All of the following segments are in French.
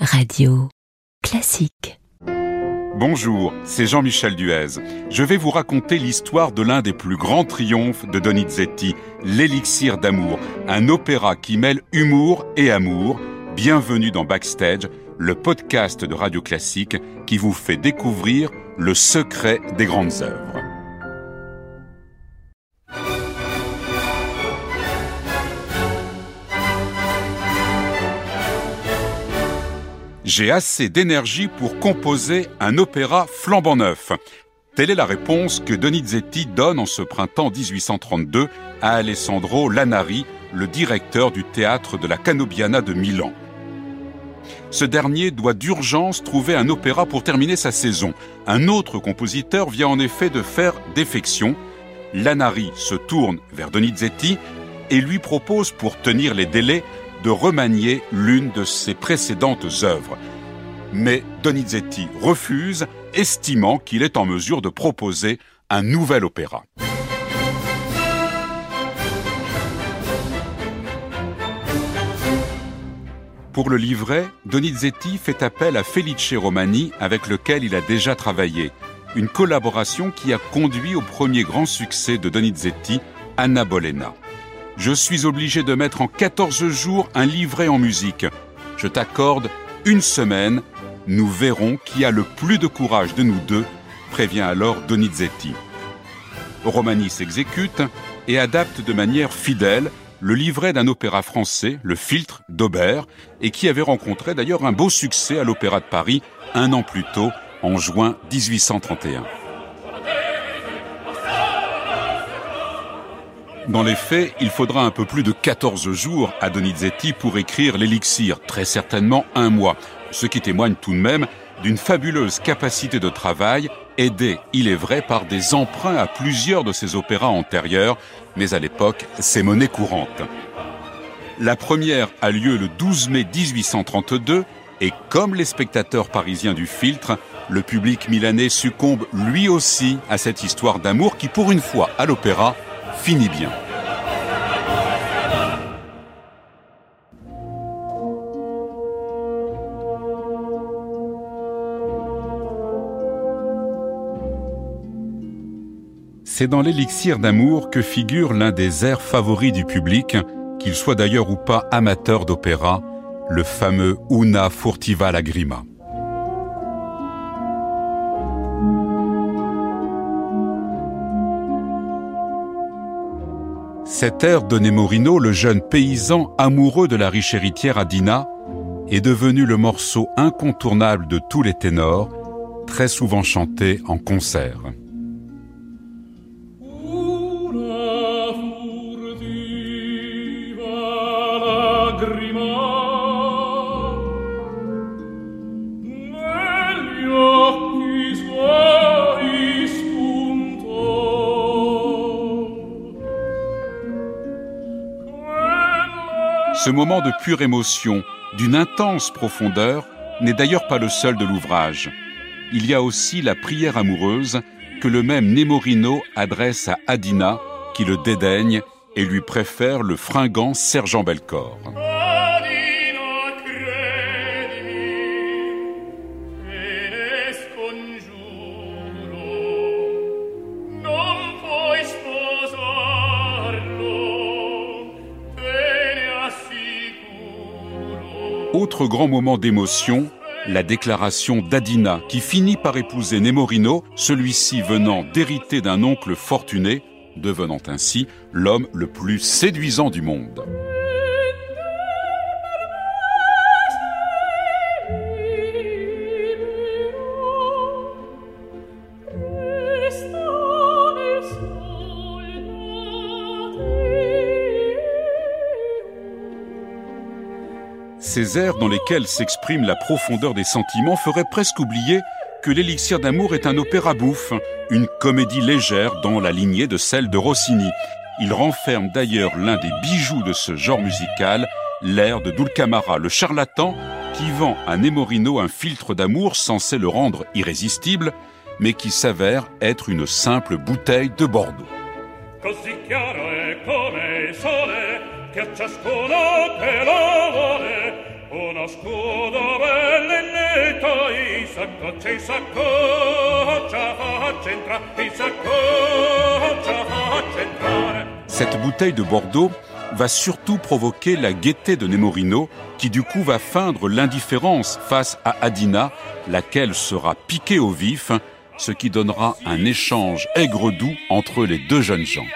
Radio classique. Bonjour, c'est Jean-Michel Duez. Je vais vous raconter l'histoire de l'un des plus grands triomphes de Donizetti, l'élixir d'amour, un opéra qui mêle humour et amour. Bienvenue dans Backstage, le podcast de Radio Classique qui vous fait découvrir le secret des grandes œuvres. J'ai assez d'énergie pour composer un opéra flambant neuf. Telle est la réponse que Donizetti donne en ce printemps 1832 à Alessandro Lanari, le directeur du théâtre de la Canobiana de Milan. Ce dernier doit d'urgence trouver un opéra pour terminer sa saison. Un autre compositeur vient en effet de faire défection. Lanari se tourne vers Donizetti et lui propose, pour tenir les délais, de remanier l'une de ses précédentes œuvres. Mais Donizetti refuse, estimant qu'il est en mesure de proposer un nouvel opéra. Pour le livret, Donizetti fait appel à Felice Romani avec lequel il a déjà travaillé, une collaboration qui a conduit au premier grand succès de Donizetti, Anna Bolena je suis obligé de mettre en 14 jours un livret en musique. Je t'accorde une semaine. Nous verrons qui a le plus de courage de nous deux, prévient alors Donizetti. Romani s'exécute et adapte de manière fidèle le livret d'un opéra français, Le Filtre d'Aubert, et qui avait rencontré d'ailleurs un beau succès à l'Opéra de Paris un an plus tôt, en juin 1831. Dans les faits, il faudra un peu plus de 14 jours à Donizetti pour écrire l'élixir, très certainement un mois, ce qui témoigne tout de même d'une fabuleuse capacité de travail, aidée, il est vrai, par des emprunts à plusieurs de ses opéras antérieurs, mais à l'époque, c'est monnaie courante. La première a lieu le 12 mai 1832, et comme les spectateurs parisiens du filtre, le public milanais succombe lui aussi à cette histoire d'amour qui, pour une fois, à l'opéra, finit bien. C'est dans l'élixir d'amour que figure l'un des airs favoris du public, qu'il soit d'ailleurs ou pas amateur d'opéra, le fameux Una furtiva lagrima. Cet air de Nemorino, le jeune paysan amoureux de la riche héritière Adina, est devenu le morceau incontournable de tous les ténors, très souvent chanté en concert. Ce moment de pure émotion, d'une intense profondeur, n'est d'ailleurs pas le seul de l'ouvrage. Il y a aussi la prière amoureuse que le même Nemorino adresse à Adina, qui le dédaigne et lui préfère le fringant sergent Belcor. Autre grand moment d'émotion, la déclaration d'Adina, qui finit par épouser Nemorino, celui-ci venant d'hériter d'un oncle fortuné, devenant ainsi l'homme le plus séduisant du monde. Ces airs dans lesquels s'exprime la profondeur des sentiments feraient presque oublier que l'élixir d'amour est un opéra bouffe, une comédie légère dans la lignée de celle de Rossini. Il renferme d'ailleurs l'un des bijoux de ce genre musical, l'air de Dulcamara, le charlatan, qui vend à Nemorino un filtre d'amour censé le rendre irrésistible, mais qui s'avère être une simple bouteille de Bordeaux. Cette bouteille de Bordeaux va surtout provoquer la gaieté de Nemorino, qui du coup va feindre l'indifférence face à Adina, laquelle sera piquée au vif, ce qui donnera un échange aigre-doux entre les deux jeunes gens.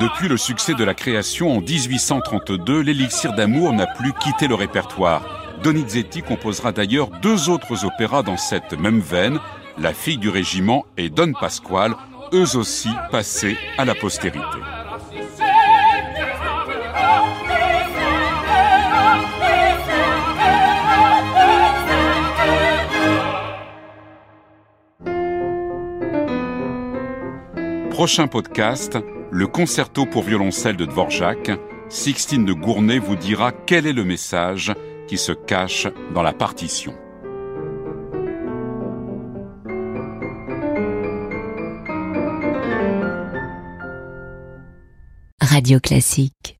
Depuis le succès de la création en 1832, l'élixir d'amour n'a plus quitté le répertoire. Donizetti composera d'ailleurs deux autres opéras dans cette même veine, La fille du régiment et Don Pasquale, eux aussi passés à la postérité. Prochain podcast, le concerto pour violoncelle de Dvorak. Sixtine de Gournay vous dira quel est le message qui se cache dans la partition. Radio Classique